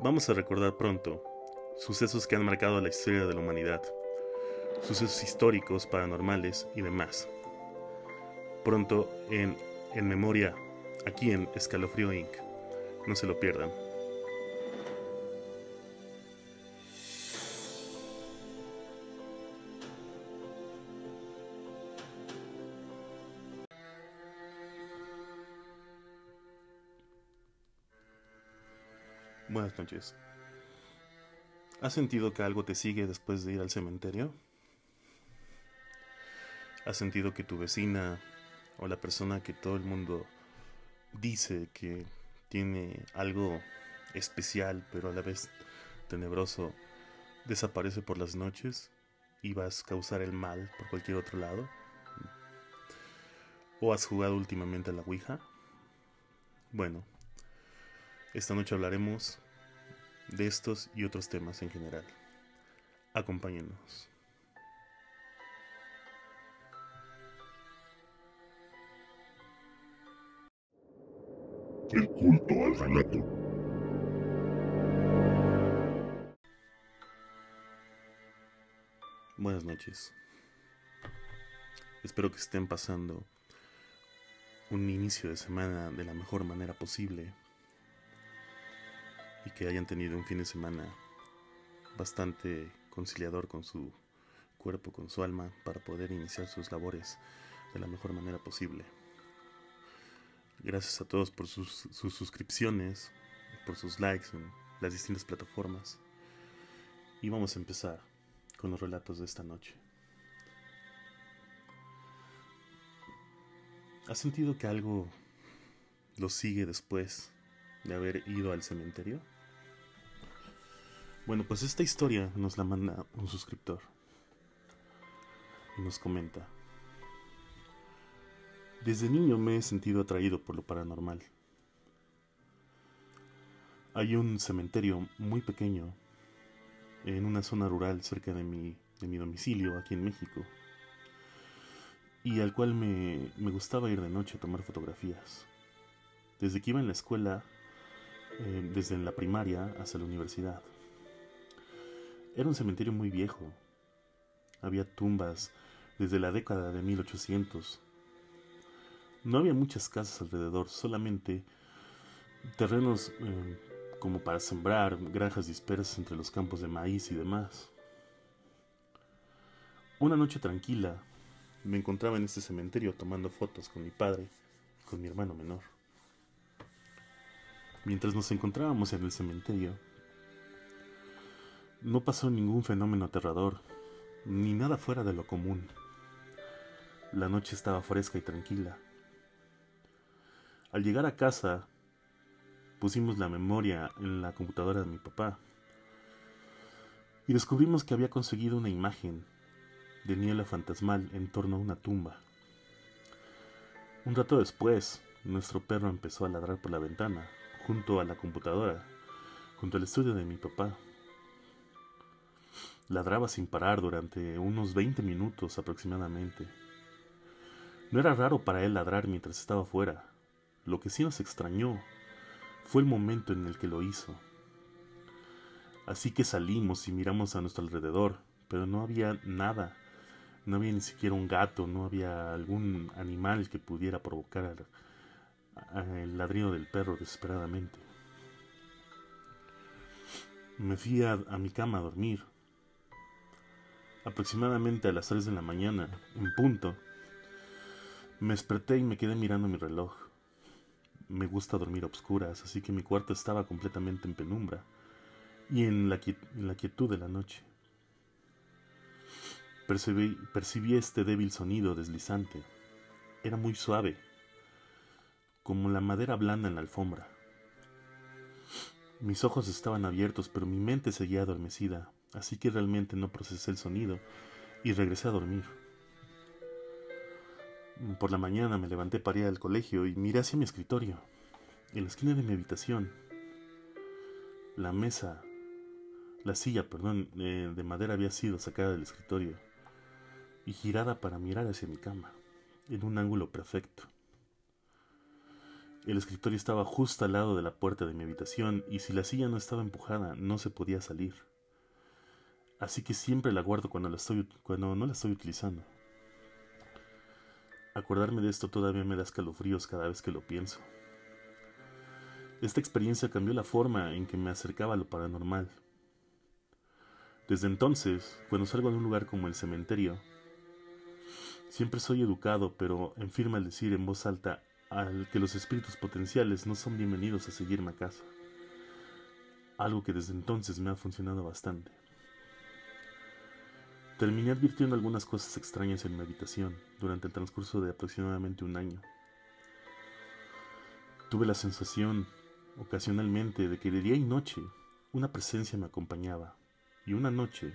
Vamos a recordar pronto sucesos que han marcado la historia de la humanidad, sucesos históricos, paranormales y demás. Pronto en En Memoria, aquí en Escalofrío Inc. No se lo pierdan. Buenas noches. ¿Has sentido que algo te sigue después de ir al cementerio? ¿Has sentido que tu vecina o la persona que todo el mundo dice que tiene algo especial pero a la vez tenebroso desaparece por las noches y vas a causar el mal por cualquier otro lado? ¿O has jugado últimamente a la Ouija? Bueno, esta noche hablaremos de estos y otros temas en general. Acompáñenos. El culto al relato. Buenas noches. Espero que estén pasando un inicio de semana de la mejor manera posible y que hayan tenido un fin de semana bastante conciliador con su cuerpo, con su alma, para poder iniciar sus labores de la mejor manera posible. Gracias a todos por sus, sus suscripciones, por sus likes en las distintas plataformas. Y vamos a empezar con los relatos de esta noche. ¿Has sentido que algo lo sigue después de haber ido al cementerio? Bueno, pues esta historia nos la manda un suscriptor y nos comenta. Desde niño me he sentido atraído por lo paranormal. Hay un cementerio muy pequeño en una zona rural cerca de mi, de mi domicilio aquí en México y al cual me, me, gustaba ir de noche a tomar fotografías. Desde que iba en la escuela, eh, desde la primaria hasta la universidad. Era un cementerio muy viejo. Había tumbas desde la década de 1800. No había muchas casas alrededor, solamente terrenos eh, como para sembrar, granjas dispersas entre los campos de maíz y demás. Una noche tranquila, me encontraba en este cementerio tomando fotos con mi padre y con mi hermano menor. Mientras nos encontrábamos en el cementerio, no pasó ningún fenómeno aterrador, ni nada fuera de lo común. La noche estaba fresca y tranquila. Al llegar a casa, pusimos la memoria en la computadora de mi papá y descubrimos que había conseguido una imagen de niebla fantasmal en torno a una tumba. Un rato después, nuestro perro empezó a ladrar por la ventana, junto a la computadora, junto al estudio de mi papá. Ladraba sin parar durante unos 20 minutos aproximadamente. No era raro para él ladrar mientras estaba fuera. Lo que sí nos extrañó fue el momento en el que lo hizo. Así que salimos y miramos a nuestro alrededor, pero no había nada. No había ni siquiera un gato, no había algún animal que pudiera provocar el ladrido del perro desesperadamente. Me fui a, a mi cama a dormir aproximadamente a las 3 de la mañana, en punto. Me desperté y me quedé mirando mi reloj. Me gusta dormir a obscuras, así que mi cuarto estaba completamente en penumbra y en la, en la quietud de la noche. Percibí, percibí este débil sonido deslizante. Era muy suave, como la madera blanda en la alfombra. Mis ojos estaban abiertos, pero mi mente seguía adormecida, así que realmente no procesé el sonido y regresé a dormir. Por la mañana me levanté para ir al colegio y miré hacia mi escritorio. En la esquina de mi habitación, la mesa, la silla, perdón, eh, de madera había sido sacada del escritorio y girada para mirar hacia mi cama, en un ángulo perfecto. El escritorio estaba justo al lado de la puerta de mi habitación y si la silla no estaba empujada no se podía salir. Así que siempre la guardo cuando, no la estoy utilizando. Acordarme de esto todavía me da escalofríos cada vez que lo pienso. Esta experiencia cambió la forma en que me acercaba a lo paranormal. Desde entonces, cuando salgo de un lugar como el cementerio, siempre soy educado, pero en al decir en voz alta al que los espíritus potenciales no son bienvenidos a seguirme a casa. Algo que desde entonces me ha funcionado bastante. Terminé advirtiendo algunas cosas extrañas en mi habitación durante el transcurso de aproximadamente un año. Tuve la sensación, ocasionalmente, de que de día y noche una presencia me acompañaba, y una noche,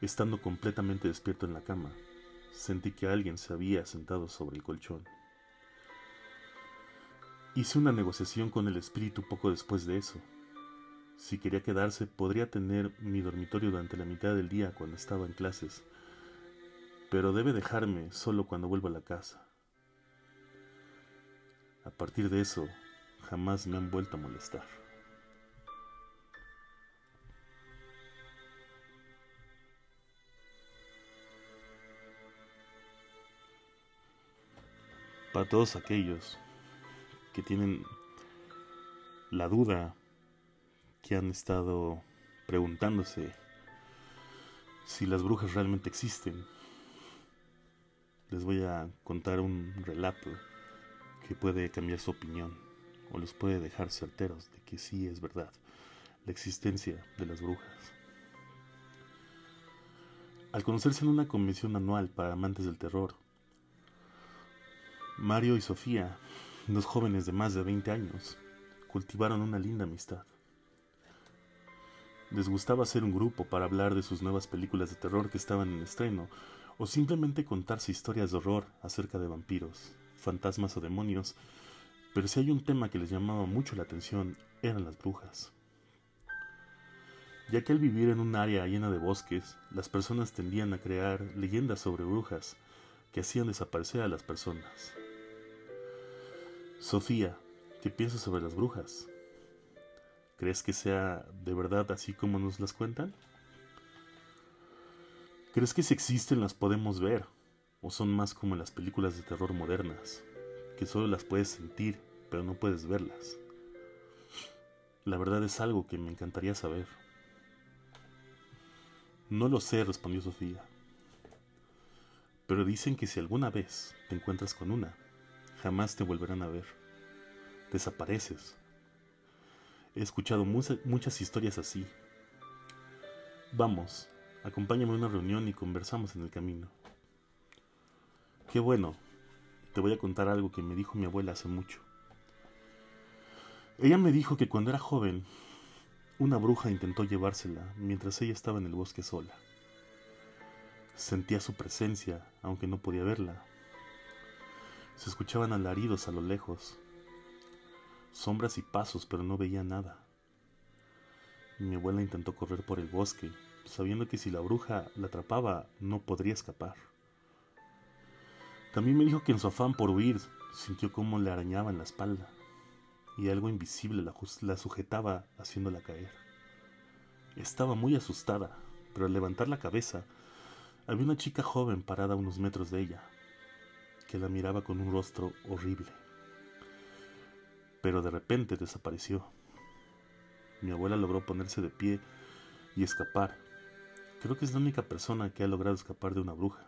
estando completamente despierto en la cama, sentí que alguien se había sentado sobre el colchón. Hice una negociación con el espíritu poco después de eso. Si quería quedarse, podría tener mi dormitorio durante la mitad del día cuando estaba en clases, pero debe dejarme solo cuando vuelva a la casa. A partir de eso, jamás me han vuelto a molestar. Para todos aquellos que tienen la duda, que han estado preguntándose si las brujas realmente existen. Les voy a contar un relato que puede cambiar su opinión o los puede dejar certeros de que sí es verdad la existencia de las brujas. Al conocerse en una convención anual para amantes del terror, Mario y Sofía Dos jóvenes de más de 20 años cultivaron una linda amistad. Les gustaba hacer un grupo para hablar de sus nuevas películas de terror que estaban en estreno, o simplemente contarse historias de horror acerca de vampiros, fantasmas o demonios, pero si hay un tema que les llamaba mucho la atención eran las brujas. Ya que al vivir en un área llena de bosques, las personas tendían a crear leyendas sobre brujas que hacían desaparecer a las personas. Sofía, ¿qué piensas sobre las brujas? ¿Crees que sea de verdad así como nos las cuentan? ¿Crees que si existen las podemos ver? ¿O son más como las películas de terror modernas, que solo las puedes sentir, pero no puedes verlas? La verdad es algo que me encantaría saber. No lo sé, respondió Sofía. Pero dicen que si alguna vez te encuentras con una, jamás te volverán a ver. Desapareces. He escuchado muchas historias así. Vamos, acompáñame a una reunión y conversamos en el camino. Qué bueno, te voy a contar algo que me dijo mi abuela hace mucho. Ella me dijo que cuando era joven, una bruja intentó llevársela mientras ella estaba en el bosque sola. Sentía su presencia, aunque no podía verla, se escuchaban alaridos a lo lejos, sombras y pasos, pero no veía nada. Mi abuela intentó correr por el bosque, sabiendo que si la bruja la atrapaba no podría escapar. También me dijo que en su afán por huir sintió cómo le arañaba en la espalda y algo invisible la, la sujetaba haciéndola caer. Estaba muy asustada, pero al levantar la cabeza había una chica joven parada a unos metros de ella, que la miraba con un rostro horrible. Pero de repente desapareció. Mi abuela logró ponerse de pie y escapar. Creo que es la única persona que ha logrado escapar de una bruja.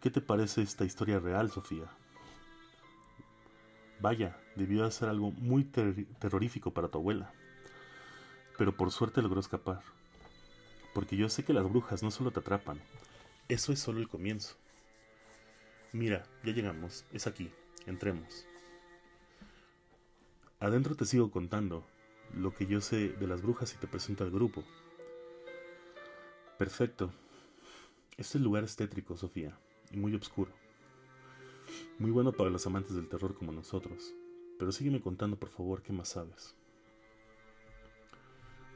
¿Qué te parece esta historia real, Sofía? Vaya, debió de ser algo muy terrorífico para tu abuela. Pero por suerte logró escapar. Porque yo sé que las brujas no solo te atrapan, eso es solo el comienzo. Mira, ya llegamos, es aquí, entremos. Adentro te sigo contando lo que yo sé de las brujas y te presento al grupo. Perfecto. Este lugar es tétrico, Sofía, y muy oscuro. Muy bueno para los amantes del terror como nosotros. Pero sígueme contando, por favor, qué más sabes.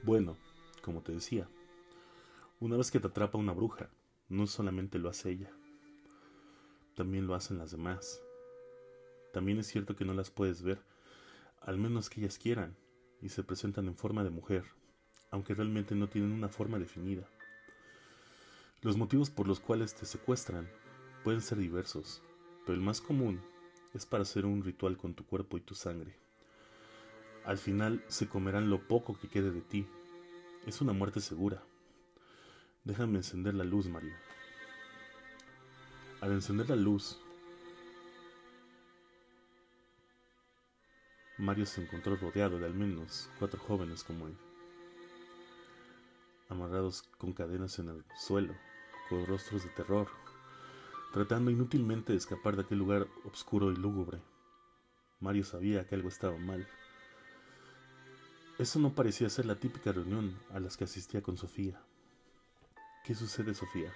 Bueno, como te decía, una vez que te atrapa una bruja, no solamente lo hace ella, también lo hacen las demás. también es cierto que no las puedes ver, al menos que ellas quieran, y se presentan en forma de mujer, aunque realmente no tienen una forma definida. Los motivos por los cuales te secuestran pueden ser diversos, pero el más común es para hacer un ritual con tu cuerpo y tu sangre. Al final se comerán lo poco que quede de ti. Es una muerte segura. Déjame encender la luz, Mario. Al encender la luz, Mario se encontró rodeado de al menos cuatro jóvenes como él, amarrados con cadenas en el suelo, con rostros de terror, tratando inútilmente de escapar de aquel lugar oscuro y lúgubre. Mario sabía que algo estaba mal. Eso no parecía ser la típica reunión a las que asistía con Sofía. ¿Qué sucede, Sofía?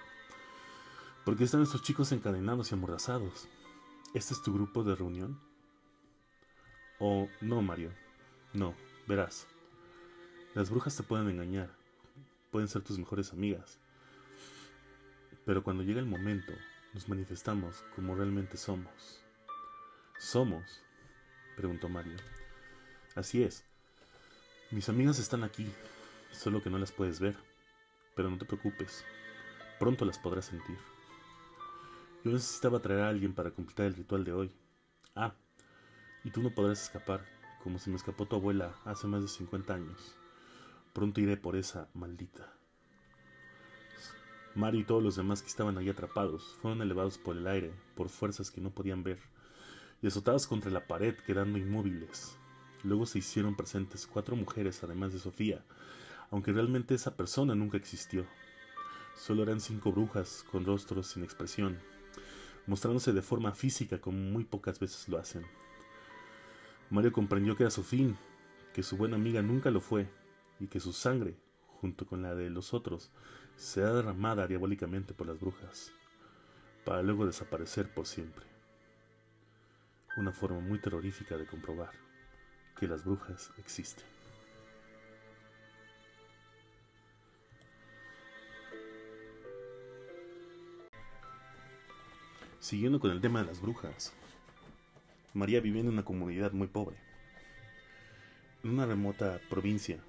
¿Por qué están estos chicos encadenados y amordazados? ¿Este es tu grupo de reunión? O no, Mario. No, verás. Las brujas te pueden engañar. Pueden ser tus mejores amigas. Pero cuando llega el momento, nos manifestamos como realmente somos. ¿Somos? preguntó Mario. Así es. Mis amigas están aquí, solo que no las puedes ver. Pero no te preocupes, pronto las podrás sentir. Yo necesitaba traer a alguien para completar el ritual de hoy. Ah, y tú no podrás escapar, como se me escapó tu abuela hace más de 50 años. Pronto iré por esa maldita. Mario y todos los demás que estaban allí atrapados fueron elevados por el aire, por fuerzas que no podían ver, y azotados contra la pared, quedando inmóviles. Luego se hicieron presentes cuatro mujeres, además de Sofía, aunque realmente esa persona nunca existió. Solo eran cinco brujas con rostros sin expresión, mostrándose de forma física como muy pocas veces lo hacen. Mario comprendió que era su fin, que su buena amiga nunca lo fue, y que su sangre, junto con la de los otros, será derramada diabólicamente por las brujas, para luego desaparecer por siempre. Una forma muy terrorífica de comprobar que las brujas existen. Siguiendo con el tema de las brujas, María vivía en una comunidad muy pobre, en una remota provincia,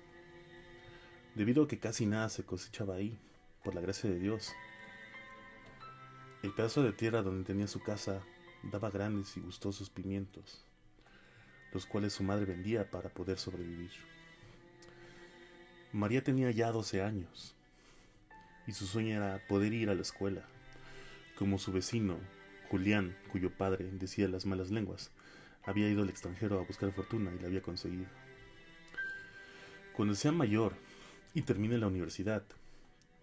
debido a que casi nada se cosechaba ahí, por la gracia de Dios. El pedazo de tierra donde tenía su casa daba grandes y gustosos pimientos, los cuales su madre vendía para poder sobrevivir. María tenía ya 12 años y su sueño era poder ir a la escuela, como su vecino, Julián, cuyo padre decía las malas lenguas, había ido al extranjero a buscar fortuna y la había conseguido. Cuando sea mayor y termine la universidad,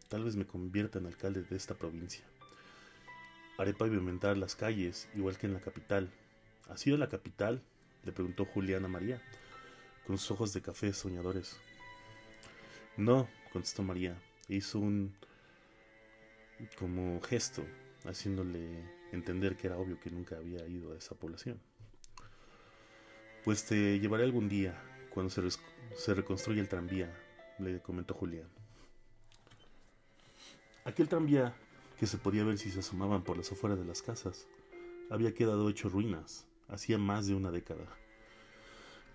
tal vez me convierta en alcalde de esta provincia. Haré pavimentar las calles, igual que en la capital. ¿Ha sido la capital? le preguntó Julián a María, con sus ojos de café soñadores. No, contestó María, e hizo un como gesto, haciéndole entender que era obvio que nunca había ido a esa población. Pues te llevaré algún día, cuando se, se reconstruya el tranvía, le comentó Julián. Aquel tranvía, que se podía ver si se asomaban por las afueras de las casas, había quedado hecho ruinas hacía más de una década.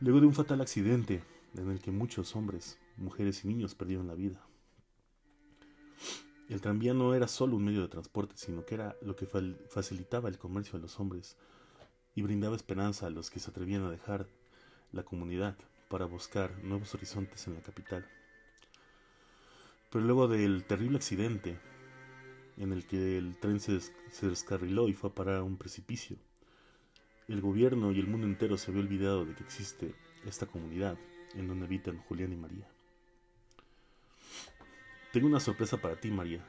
Luego de un fatal accidente en el que muchos hombres, mujeres y niños perdieron la vida. El tranvía no era solo un medio de transporte, sino que era lo que facilitaba el comercio de los hombres y brindaba esperanza a los que se atrevían a dejar la comunidad para buscar nuevos horizontes en la capital. Pero luego del terrible accidente en el que el tren se, descarriló y fue a parar a un precipicio, el gobierno y el mundo entero se había olvidado de que existe esta comunidad en donde habitan Julián y María. Tengo una sorpresa para ti, María,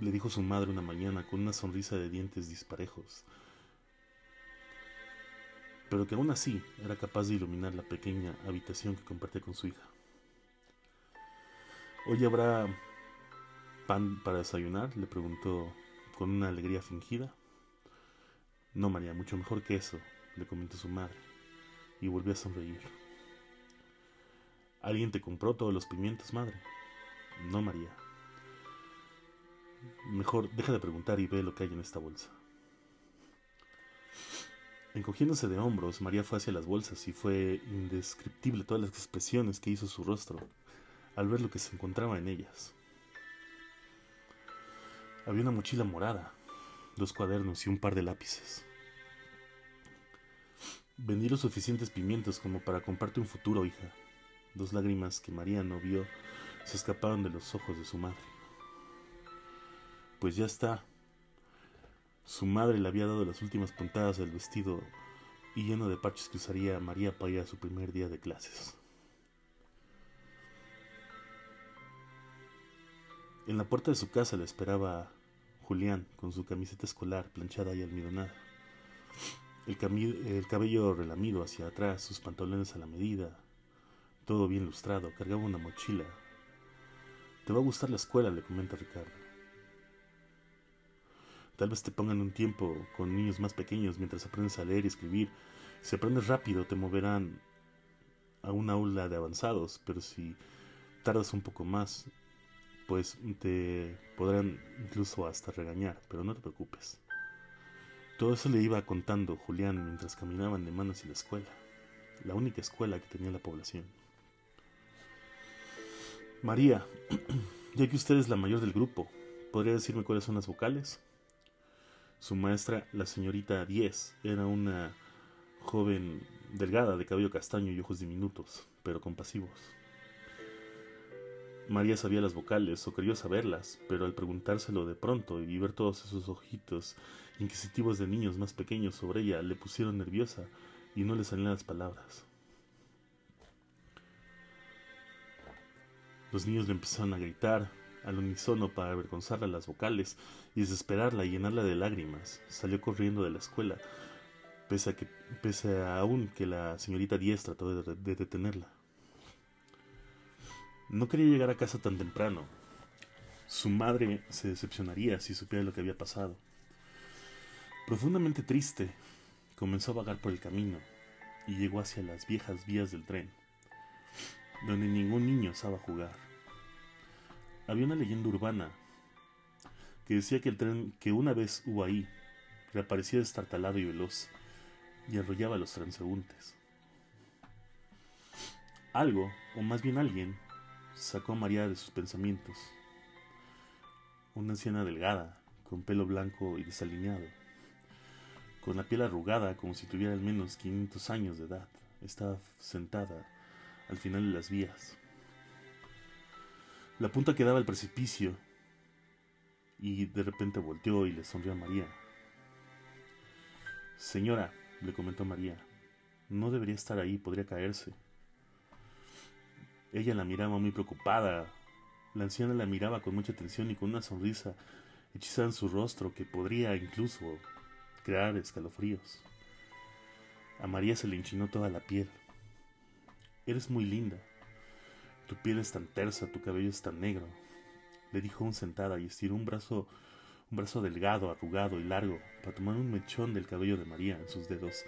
le dijo su madre una mañana con una sonrisa de dientes disparejos pero que aún así era capaz de iluminar la pequeña habitación que compartía con su hija. ¿Hoy habrá pan para desayunar? le preguntó con una alegría fingida. No, María, mucho mejor que eso, le comentó su madre, y volvió a sonreír. ¿Alguien te compró todos los pimientos, madre? No, María. Mejor deja de preguntar y ve lo que hay en esta bolsa. Encogiéndose de hombros, María fue hacia las bolsas y fue indescriptible todas las expresiones que hizo su rostro al ver lo que se encontraba en ellas. Había una mochila morada, dos cuadernos y un par de lápices. Vendí los suficientes pimientos como para comprarte un futuro, hija. Dos lágrimas que María no vio se escaparon de los ojos de su madre. Pues ya está, su madre le había dado las últimas puntadas del vestido y lleno de parches que usaría María para ir a su primer día de clases. En la puerta de su casa le esperaba Julián con su camiseta escolar planchada y almidonada. El, el, cabello relamido hacia atrás, sus pantalones a la medida, todo bien lustrado, cargaba una mochila. Te va a gustar la escuela, le comenta Ricardo. Tal vez te pongan un tiempo con niños más pequeños mientras aprendes a leer y escribir. Si aprendes rápido te moverán a una aula de avanzados, pero si tardas un poco más, pues te podrán incluso hasta regañar, pero no te preocupes. Todo eso le iba contando Julián mientras caminaban de manos hacia la escuela, la única escuela que tenía la población. María, ya que usted es la mayor del grupo, ¿podría decirme cuáles son las vocales? Su maestra, la señorita Diez, era una joven delgada de cabello castaño y ojos diminutos, pero compasivos. María sabía las vocales o creyó saberlas, pero al preguntárselo de pronto y ver todos esos ojitos inquisitivos de niños más pequeños sobre ella, le pusieron nerviosa y no le salían las palabras. Los niños le empezaron a gritar, al unísono para avergonzarla las vocales desesperarla y llenarla de lágrimas. Salió corriendo de la escuela, pese a, que, pese a aún que la señorita Diez trató de, de detenerla. No quería llegar a casa tan temprano. Su madre se decepcionaría si supiera lo que había pasado. Profundamente triste, comenzó a vagar por el camino y llegó hacia las viejas vías del tren, donde ningún niño osaba jugar. Había una leyenda urbana que decía que el tren que una vez hubo ahí reaparecía destartalado y veloz y arrollaba a los transeúntes. Algo, o más bien alguien, sacó a María de sus pensamientos. Una anciana delgada, con pelo blanco y desalineado, con la piel arrugada como si tuviera al menos 500 años de edad, estaba sentada al final de las vías. La punta quedaba al precipicio y de repente volteó y le sonrió a María. Señora, le comentó María, no debería estar ahí, podría caerse. Ella la miraba muy preocupada. La anciana la miraba con mucha atención y con una sonrisa hechizada en su rostro que podría incluso crear escalofríos. A María se le enchinó toda la piel. Eres muy linda, tu piel es tan tersa, tu cabello es tan negro, le dijo un sentada y estiró un brazo, un brazo delgado, arrugado y largo para tomar un mechón del cabello de María en sus dedos,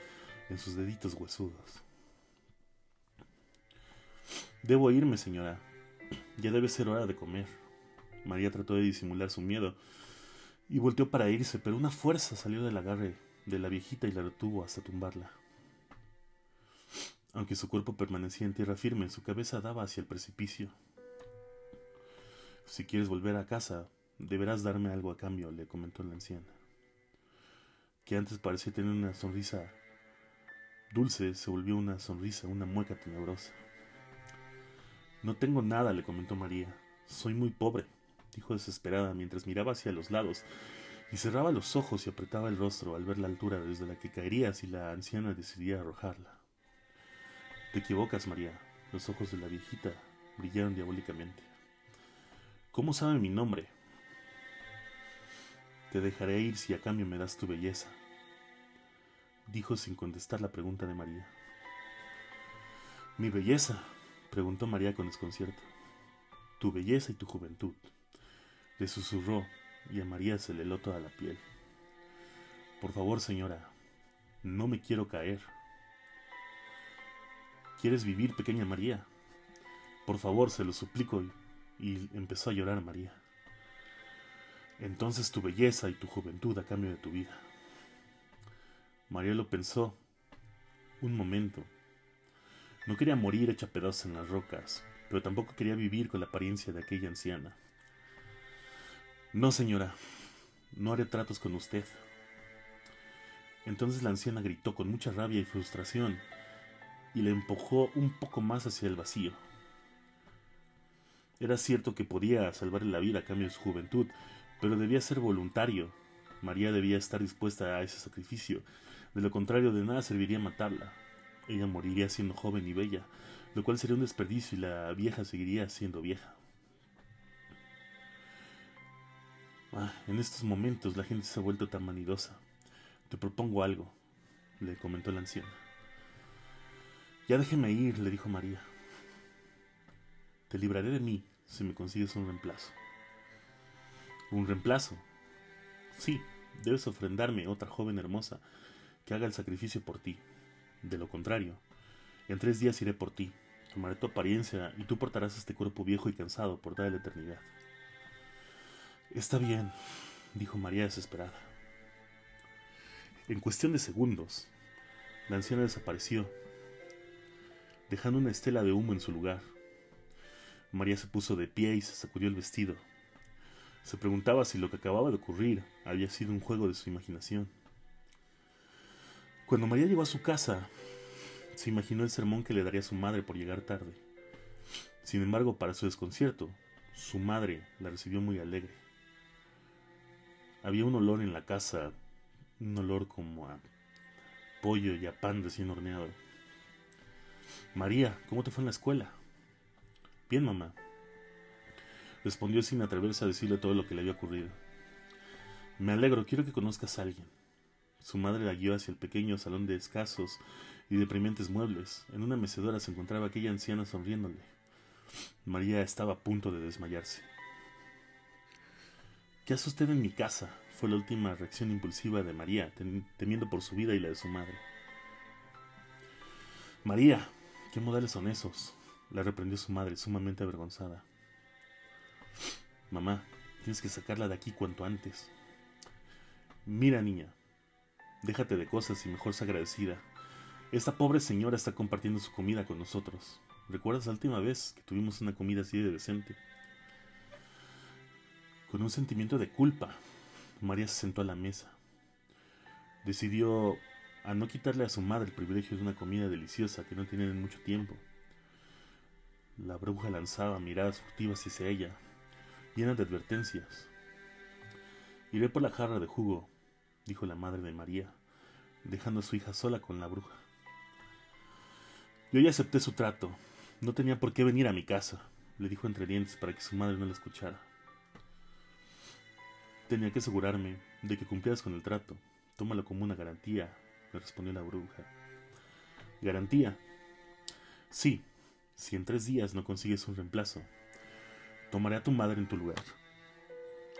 en sus deditos huesudos. Debo irme, señora. Ya debe ser hora de comer. María trató de disimular su miedo y volteó para irse, pero una fuerza salió del agarre de la viejita y la retuvo hasta tumbarla. Aunque su cuerpo permanecía en tierra firme, su cabeza daba hacia el precipicio. Si quieres volver a casa, deberás darme algo a cambio, le comentó la anciana, que antes parecía tener una sonrisa dulce, se volvió una sonrisa, una mueca tenebrosa. No tengo nada, le comentó María. Soy muy pobre, dijo desesperada mientras miraba hacia los lados y cerraba los ojos y apretaba el rostro al ver la altura desde la que caería si la anciana decidía arrojarla. Te equivocas, María. Los ojos de la viejita brillaron diabólicamente. ¿Cómo sabe mi nombre? Te dejaré ir si a cambio me das tu belleza, dijo sin contestar la pregunta de María. Mi belleza, preguntó María con desconcierto. Tu belleza y tu juventud, le susurró, y a María se le heló toda la piel. Por favor, señora, no me quiero caer. ¿Quieres vivir, pequeña María? Por favor, se lo suplico. Y empezó a llorar María. Entonces tu belleza y tu juventud a cambio de tu vida. María lo pensó un momento. No quería morir hecha pedazos en las rocas, pero tampoco quería vivir con la apariencia de aquella anciana. No, señora, no haré tratos con usted. Entonces la anciana gritó con mucha rabia y frustración y le empujó un poco más hacia el vacío. Era cierto que podía salvarle la vida a cambio de su juventud, pero debía ser voluntario. María debía estar dispuesta a ese sacrificio. De lo contrario, de nada serviría matarla. Ella moriría siendo joven y bella, lo cual sería un desperdicio y la vieja seguiría siendo vieja. Ah, en estos momentos la gente se ha vuelto tan vanidosa. Te propongo algo, le comentó la anciana. Ya déjeme ir, le dijo María. Te libraré de mí si me consigues un reemplazo. ¿Un reemplazo? Sí, debes ofrendarme otra joven hermosa que haga el sacrificio por ti. De lo contrario, en tres días iré por ti, tomaré tu apariencia y tú portarás este cuerpo viejo y cansado por toda la eternidad. Está bien, dijo María desesperada. En cuestión de segundos, la anciana desapareció, dejando una estela de humo en su lugar. María se puso de pie y se sacudió el vestido. Se preguntaba si lo que acababa de ocurrir había sido un juego de su imaginación. Cuando María llegó a su casa, se imaginó el sermón que le daría su madre por llegar tarde. Sin embargo, para su desconcierto, su madre la recibió muy alegre. Había un olor en la casa, un olor como a pollo y a pan recién horneado. María, ¿cómo te fue en la escuela? Bien, mamá. Respondió sin atreverse a decirle todo lo que le había ocurrido. Me alegro, quiero que conozcas a alguien. Su madre la guió hacia el pequeño salón de escasos y deprimentes muebles. En una mecedora se encontraba aquella anciana sonriéndole. María estaba a punto de desmayarse. ¿Qué hace usted en mi casa? fue la última reacción impulsiva de María, temiendo por su vida y la de su madre. María, ¿qué modales son esos? La reprendió su madre, sumamente avergonzada. Mamá, tienes que sacarla de aquí cuanto antes. Mira, niña, déjate de cosas y mejor sea agradecida. Esta pobre señora está compartiendo su comida con nosotros. ¿Recuerdas la última vez que tuvimos una comida así de decente? Con un sentimiento de culpa, María se sentó a la mesa. Decidió a no quitarle a su madre el privilegio de una comida deliciosa que no tienen en mucho tiempo. La bruja lanzaba miradas furtivas hacia ella, llenas de advertencias. Iré por la jarra de jugo, dijo la madre de María, dejando a su hija sola con la bruja. Yo ya acepté su trato. No tenía por qué venir a mi casa, le dijo entre dientes para que su madre no la escuchara. Tenía que asegurarme de que cumplieras con el trato. Tómalo como una garantía, le respondió la bruja. ¿Garantía? Sí, si en tres días no consigues un reemplazo, tomaré a tu madre en tu lugar.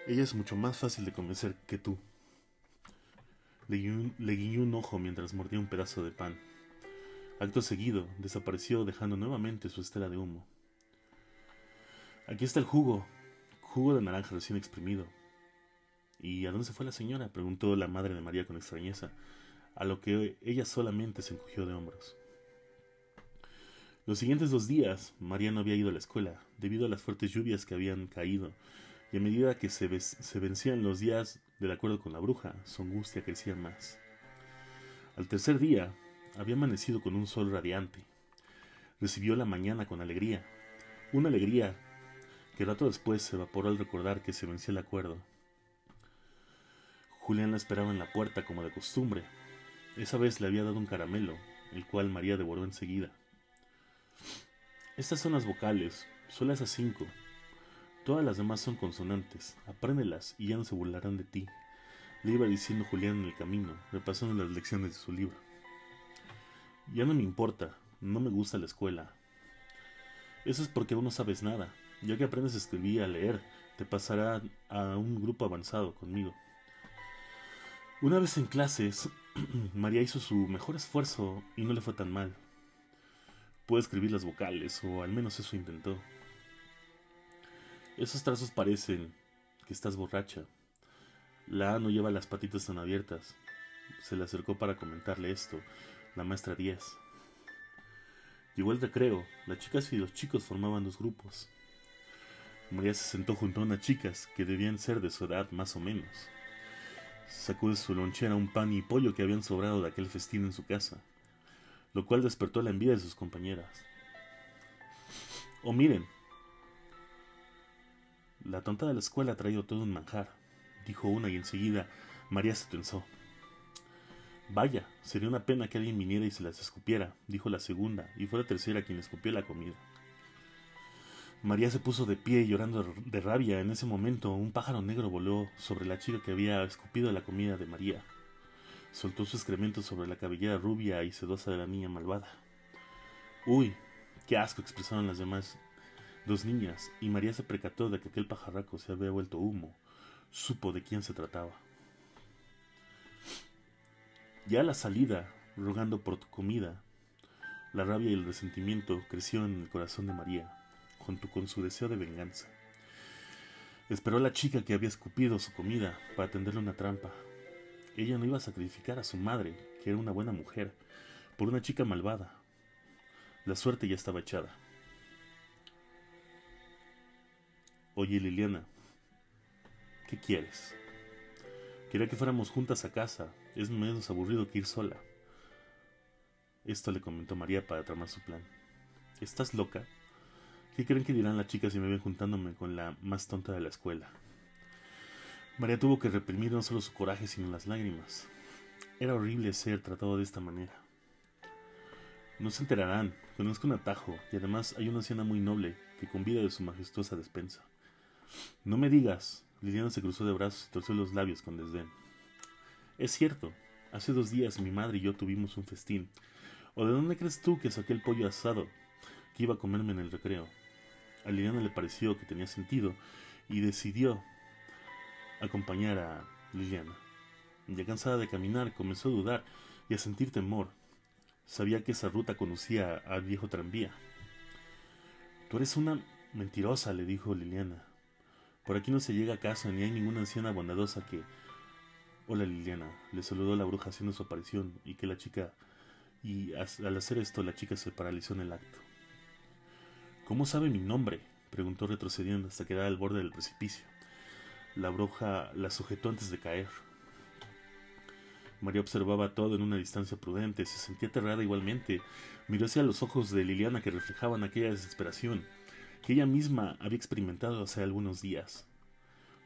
Ella es mucho más fácil de convencer que tú. Le guiñó, un, ojo mientras mordía un pedazo de pan. Acto seguido, desapareció dejando nuevamente su estela de humo. Aquí está el jugo, jugo de naranja recién exprimido. ¿Y a dónde se fue la señora? preguntó la madre de María con extrañeza, a lo que ella solamente se encogió de hombros. Los siguientes dos días, María no había ido a la escuela, debido a las fuertes lluvias que habían caído, y a medida que se, vencían los días del acuerdo con la bruja, su angustia crecía más. Al tercer día, había amanecido con un sol radiante. Recibió la mañana con alegría, una alegría que rato después se evaporó al recordar que se venció el acuerdo. Julián la esperaba en la puerta como de costumbre. Esa vez le había dado un caramelo, el cual María devoró enseguida. Estas son las vocales, solo esas cinco. Todas las demás son consonantes. Apréndelas y ya no se burlarán de ti. Le iba diciendo Julián en el camino, repasando las lecciones de su libro. Ya no me importa, no me gusta la escuela. Eso es porque aún no sabes nada. Ya que aprendes a escribir y a leer, te pasará a un grupo avanzado conmigo. Una vez en clases, María hizo su mejor esfuerzo y no le fue tan mal. Puede escribir las vocales, o al menos eso intentó. Esos trazos parecen que estás borracha. La A no lleva las patitas tan abiertas. se le acercó para comentarle esto, la maestra Díaz. Llegó el recreo, las chicas y los chicos formaban dos grupos. María se sentó junto a unas chicas que debían ser de su edad más o menos. Sacó de su lonchera un pan y pollo que habían sobrado de aquel festín en su casa, lo cual despertó la envidia de sus compañeras. O miren, la tonta de la escuela ha traído todo un manjar, dijo una y enseguida María se tensó. Vaya, sería una pena que alguien viniera y se las escupiera, dijo la segunda, y fue la tercera quien escupió la comida. María se puso de pie llorando de rabia. En ese momento, un pájaro negro voló sobre la chica que había escupido la comida de María. Soltó su excremento sobre la cabellera rubia y sedosa de la niña malvada. Uy, qué asco expresaron las demás dos niñas, y María se percató de que aquel pajarraco se había vuelto humo. Supo de quién se trataba. Ya a la salida, rogando por tu comida, la rabia y el resentimiento creció en el corazón de María, junto con su deseo de venganza. Esperó a la chica que había escupido su comida para tenderle una trampa. Ella no iba a sacrificar a su madre, que era una buena mujer, por una chica malvada. La suerte ya estaba echada. Oye, Liliana, ¿qué quieres? Quería que fuéramos juntas a casa, es menos aburrido que ir sola. Esto le comentó María para tramar su plan. ¿Estás loca? ¿Qué creen que dirán las chicas si me ven juntándome con la más tonta de la escuela? María tuvo que reprimir no solo su coraje, sino las lágrimas. Era horrible ser tratado de esta manera. No se enterarán, conozco un atajo, y además hay una anciana muy noble que convida de su majestuosa despensa. No me digas. Liliana se cruzó de brazos y torció los labios con desdén. Es cierto, hace dos días mi madre y yo tuvimos un festín. ¿O de dónde crees tú que saqué el pollo asado que iba a comerme en el recreo? A Liliana le pareció que tenía sentido y decidió acompañar a Liliana. Ya cansada de caminar, comenzó a dudar y a sentir temor. Sabía que esa ruta conducía al viejo tranvía. Tú eres una mentirosa, le dijo Liliana. Por aquí no se llega a casa ni hay ninguna anciana bondadosa que Hola Liliana, le saludó la bruja haciendo su aparición y que la chica... y al hacer esto la chica se paralizó en el acto. ¿Cómo sabe mi nombre? preguntó retrocediendo hasta quedar al borde del precipicio. La bruja la sujetó antes de caer. María observaba todo en una distancia prudente, se sentía aterrada igualmente, miró hacia los ojos de Liliana que reflejaban aquella desesperación que ella misma había experimentado hace algunos días.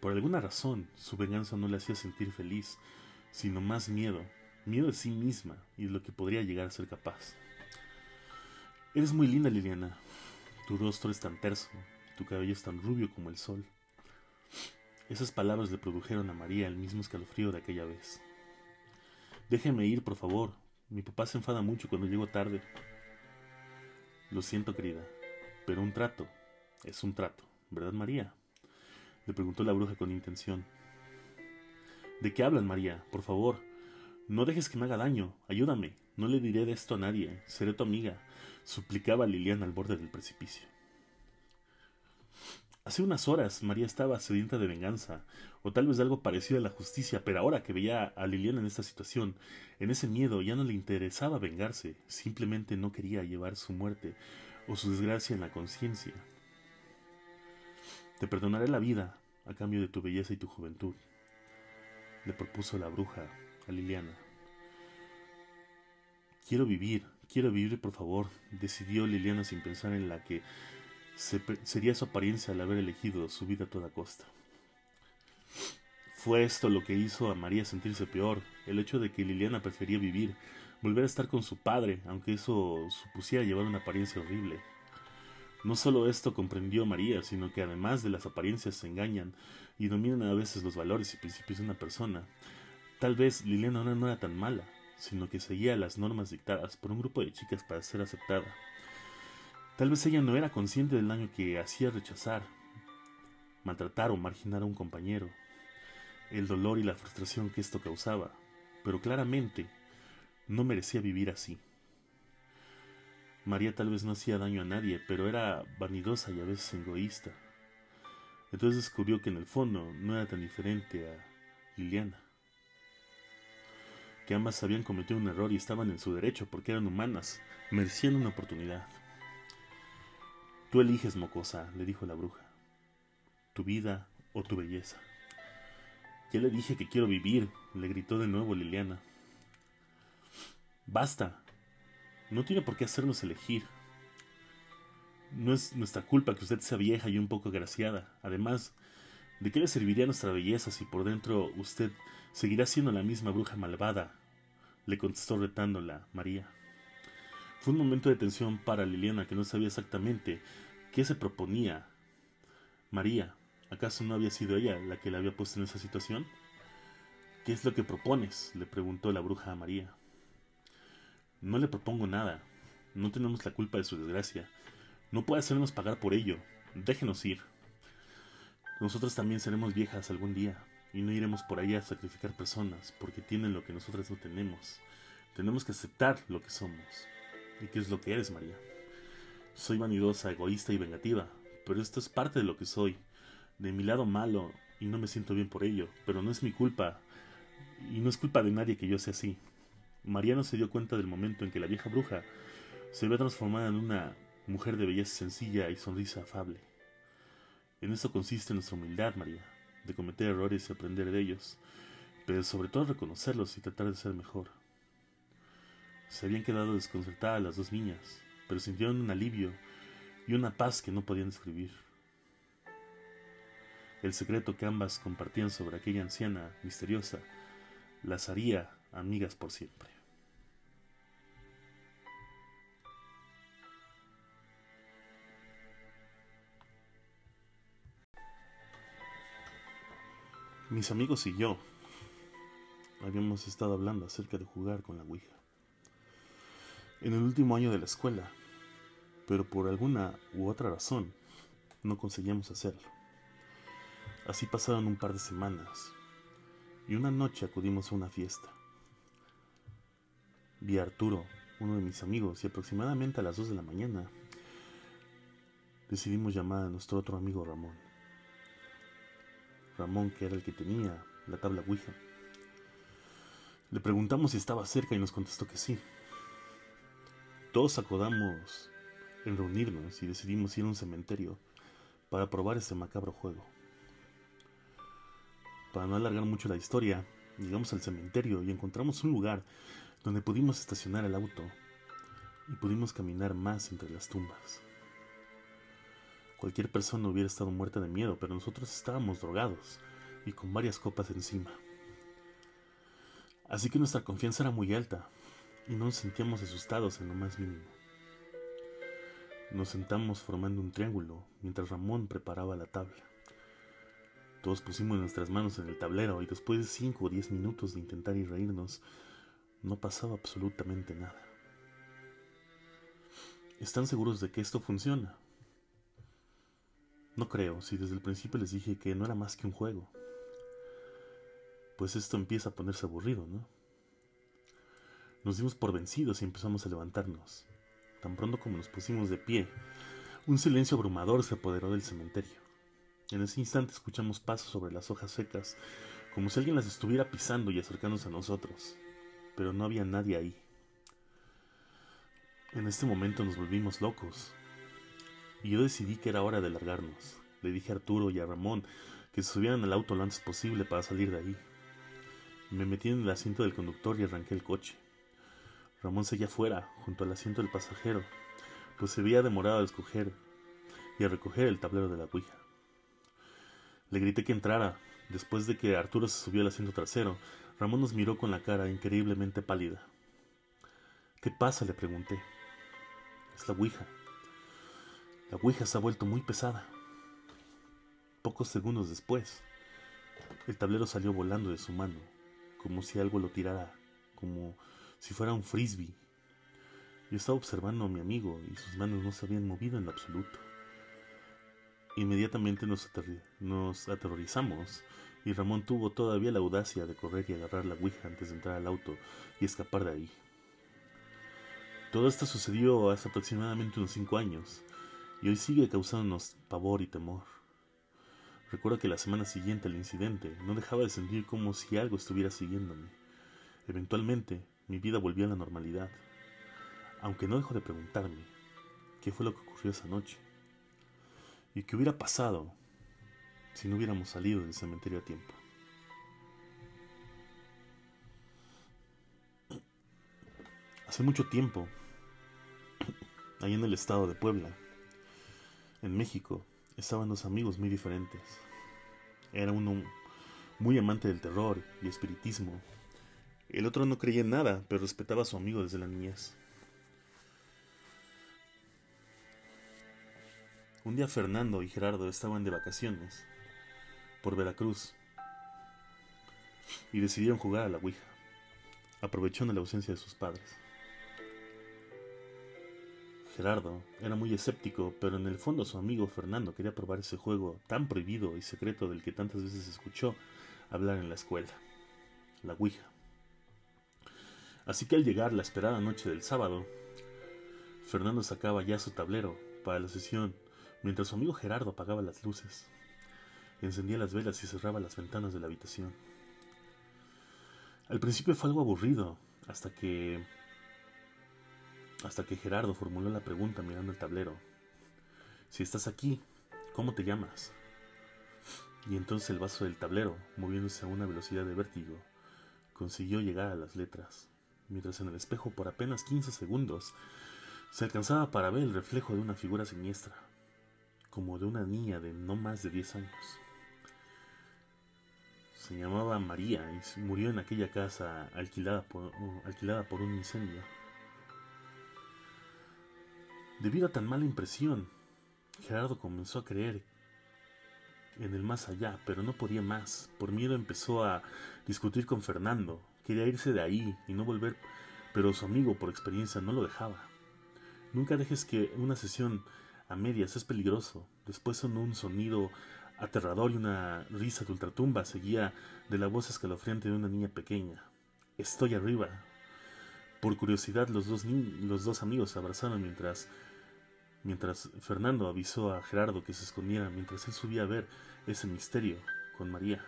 Por alguna razón, su venganza no le hacía sentir feliz, sino más miedo, miedo de sí misma y de lo que podría llegar a ser capaz. Eres muy linda, Liliana. Tu rostro es tan terso, tu cabello es tan rubio como el sol. Esas palabras le produjeron a María el mismo escalofrío de aquella vez. Déjeme ir, por favor. Mi papá se enfada mucho cuando llego tarde. Lo siento, querida, pero un trato es un trato, ¿verdad, María? le preguntó la bruja con intención. ¿De qué hablan, María? Por favor, no dejes que me haga daño. Ayúdame. No le diré de esto a nadie. Seré tu amiga, suplicaba Liliana al borde del precipicio. Hace unas horas María estaba sedienta de venganza, o tal vez algo parecido a la justicia, pero ahora que veía a Liliana en esta situación, en ese miedo, ya no le interesaba vengarse, simplemente no quería llevar su muerte o su desgracia en la conciencia. Te perdonaré la vida a cambio de tu belleza y tu juventud, le propuso la bruja a Liliana. Quiero vivir, quiero vivir, por favor, decidió Liliana sin pensar en la que sería su apariencia al haber elegido su vida a toda costa. Fue esto lo que hizo a María sentirse peor, el hecho de que Liliana prefería vivir, volver a estar con su padre, aunque eso supusiera llevar una apariencia horrible. No solo esto comprendió María, sino que además de las apariencias se engañan y dominan a veces los valores y principios de una persona. Tal vez Liliana no era tan mala, sino que seguía las normas dictadas por un grupo de chicas para ser aceptada. Tal vez ella no era consciente del daño que hacía rechazar, maltratar o marginar a un compañero, el dolor y la frustración que esto causaba, pero claramente no merecía vivir así. María tal vez no hacía daño a nadie, pero era vanidosa y a veces egoísta. Entonces descubrió que en el fondo no era tan diferente a Liliana. que ambas habían cometido un error y estaban en su derecho porque eran humanas, merecían una oportunidad. Tú eliges, mocosa, le dijo la bruja, tu vida o tu belleza. Ya le dije que quiero vivir, le gritó de nuevo Liliana. Basta, no tiene por qué hacernos elegir. No es nuestra culpa que usted sea vieja y un poco agraciada. Además, ¿de qué le serviría nuestra belleza si por dentro usted seguirá siendo la misma bruja malvada? le contestó retándola María. Fue un momento de tensión para Liliana que no sabía exactamente qué se proponía. María, ¿acaso no había sido ella la que la había puesto en esa situación? ¿Qué es lo que propones? le preguntó la bruja a María. No le propongo nada. No tenemos la culpa de su desgracia. No puede hacernos pagar por ello. Déjenos ir. Nosotras también seremos viejas algún día, y no iremos por ahí a sacrificar personas porque tienen lo que nosotras no tenemos. Tenemos que aceptar lo que somos. ¿Y qué es lo que eres, María? Soy vanidosa, egoísta y vengativa, pero esto es parte de lo que soy, de mi lado malo, y no me siento bien por ello, pero no es mi culpa, y no es culpa de nadie que yo sea así. María no se dio cuenta del momento en que la vieja bruja se ve transformada en una mujer de belleza sencilla y sonrisa afable. En eso consiste nuestra humildad, María, de cometer errores y aprender de ellos, pero sobre todo reconocerlos y tratar de ser mejor. Se habían quedado desconcertadas las dos niñas, pero sintieron un alivio y una paz que no podían describir. El secreto que ambas compartían sobre aquella anciana misteriosa las haría amigas por siempre. Mis amigos y yo habíamos estado hablando acerca de jugar con la Ouija. En el último año de la escuela, pero por alguna u otra razón no conseguíamos hacerlo. Así pasaron un par de semanas y una noche acudimos a una fiesta. Vi a Arturo, uno de mis amigos, y aproximadamente a las 2 de la mañana decidimos llamar a nuestro otro amigo Ramón. Ramón, que era el que tenía la tabla Ouija. Le preguntamos si estaba cerca y nos contestó que sí. Todos acordamos en reunirnos y decidimos ir a un cementerio para probar este macabro juego. Para no alargar mucho la historia, llegamos al cementerio y encontramos un lugar donde pudimos estacionar el auto y pudimos caminar más entre las tumbas. Cualquier persona hubiera estado muerta de miedo, pero nosotros estábamos drogados y con varias copas encima. Así que nuestra confianza era muy alta no nos sentíamos asustados en lo más mínimo. Nos sentamos formando un triángulo mientras Ramón preparaba la tabla. Todos pusimos nuestras manos en el tablero y después de cinco o diez minutos de intentar y reírnos, no pasaba absolutamente nada. ¿Están seguros de que esto funciona? No creo, si desde el principio les dije que no era más que un juego. Pues esto empieza a ponerse aburrido, ¿no? Nos dimos por vencidos y empezamos a levantarnos. Tan pronto como nos pusimos de pie, un silencio abrumador se apoderó del cementerio. En ese instante escuchamos pasos sobre las hojas secas, como si alguien las estuviera pisando y acercándose a nosotros, pero no había nadie ahí. En este momento nos volvimos locos y yo decidí que era hora de largarnos. Le dije a Arturo y a Ramón que se subieran al auto lo antes posible para salir de ahí. Me metí en el asiento del conductor y arranqué el coche. Ramón seguía fuera, junto al asiento del pasajero, pues se había demorado a escoger y a recoger el tablero de la Ouija. Le grité que entrara. Después de que Arturo se subió al asiento trasero, Ramón nos miró con la cara increíblemente pálida. ¿Qué pasa? le pregunté. Es la Ouija. La Ouija se ha vuelto muy pesada. Pocos segundos después, el tablero salió volando de su mano, como si algo lo tirara, como si fuera un frisbee. Yo estaba observando a mi amigo y sus manos no se habían movido en absoluto. Inmediatamente nos, aterrorizamos y Ramón tuvo todavía la audacia de correr y agarrar la Ouija antes de entrar al auto y escapar de ahí. Todo esto sucedió hace aproximadamente unos cinco años y hoy sigue causándonos pavor y temor. Recuerdo que la semana siguiente al incidente no dejaba de sentir como si algo estuviera siguiéndome. Eventualmente, mi vida volvió a la normalidad, aunque no dejo de preguntarme qué fue lo que ocurrió esa noche y qué hubiera pasado si no hubiéramos salido del cementerio a tiempo. Hace mucho tiempo, ahí en el estado de Puebla, en México, estaban dos amigos muy diferentes. Era uno muy amante del terror y espiritismo. El otro no creía en nada, pero respetaba a su amigo desde la niñez. Un día Fernando y Gerardo estaban de vacaciones por Veracruz y decidieron jugar a la Ouija, aprovechando la ausencia de sus padres. Gerardo era muy escéptico, pero en el fondo su amigo Fernando quería probar ese juego tan prohibido y secreto del que tantas veces escuchó hablar en la escuela, la Ouija. Así que al llegar la esperada noche del sábado, Fernando sacaba ya su tablero para la sesión, mientras su amigo Gerardo apagaba las luces, encendía las velas y cerraba las ventanas de la habitación. Al principio fue algo aburrido, hasta que hasta que Gerardo formuló la pregunta mirando el tablero. Si estás aquí, ¿cómo te llamas? Y entonces el vaso del tablero, moviéndose a una velocidad de vértigo, consiguió llegar a las letras, mientras en el espejo por apenas 15 segundos se alcanzaba para ver el reflejo de una figura siniestra, como de una niña de no más de 10 años. Se llamaba María y murió en aquella casa alquilada por, un incendio. Debido a tan mala impresión, Gerardo comenzó a creer en el más allá, pero no podía más. Por miedo empezó a discutir con Fernando. Quería irse de ahí y no volver, pero su amigo, por experiencia, no lo dejaba. Nunca dejes que una sesión a medias es peligroso. Después sonó un sonido aterrador y una risa de ultratumba seguía de la voz escalofriante de una niña pequeña. Estoy arriba. Por curiosidad, los dos, los dos amigos se abrazaron mientras mientras Fernando avisó a Gerardo que se escondiera mientras él subía a ver ese misterio con María.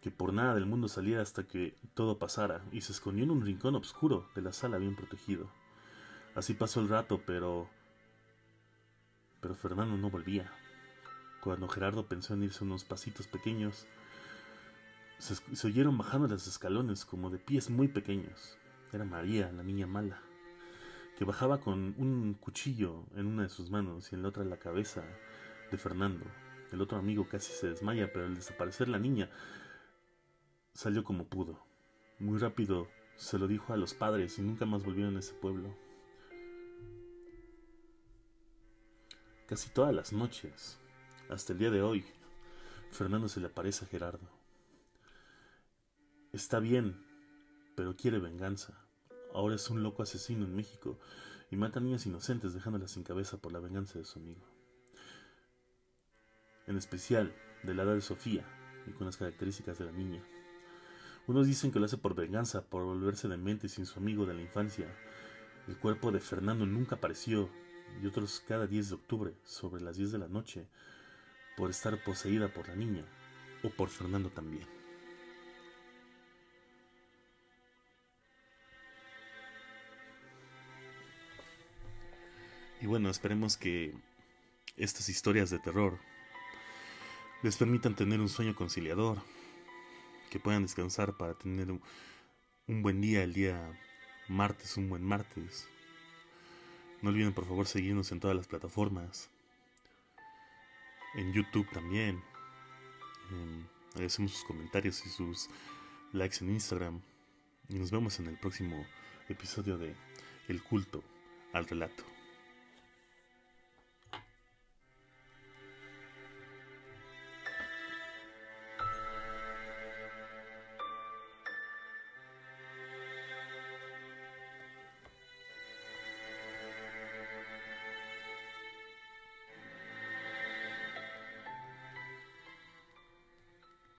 Que por nada del mundo saliera hasta que todo pasara y se escondió en un rincón oscuro de la sala bien protegido. Así pasó el rato, pero... Pero Fernando no volvía. Cuando Gerardo pensó en irse unos pasitos pequeños, se, se oyeron bajando los escalones como de pies muy pequeños. Era María, la niña mala que bajaba con un cuchillo en una de sus manos y en la otra la cabeza de Fernando. El otro amigo casi se desmaya, pero al desaparecer la niña salió como pudo. Muy rápido se lo dijo a los padres y nunca más volvieron a ese pueblo. Casi todas las noches, hasta el día de hoy, Fernando se le aparece a Gerardo. Está bien, pero quiere venganza. Ahora es un loco asesino en México y mata niñas inocentes dejándolas sin cabeza por la venganza de su amigo. En especial de la edad de Sofía y con las características de la niña. Unos dicen que lo hace por venganza, por volverse demente sin su amigo de la infancia. El cuerpo de Fernando nunca apareció y otros cada 10 de octubre, sobre las 10 de la noche, por estar poseída por la niña o por Fernando también. Y bueno, esperemos que estas historias de terror les permitan tener un sueño conciliador, que puedan descansar para tener un, buen día el día martes, un buen martes. No olviden por favor seguirnos en todas las plataformas, en YouTube también. agradecemos sus comentarios y sus likes en Instagram. Y nos vemos en el próximo episodio de El culto al relato.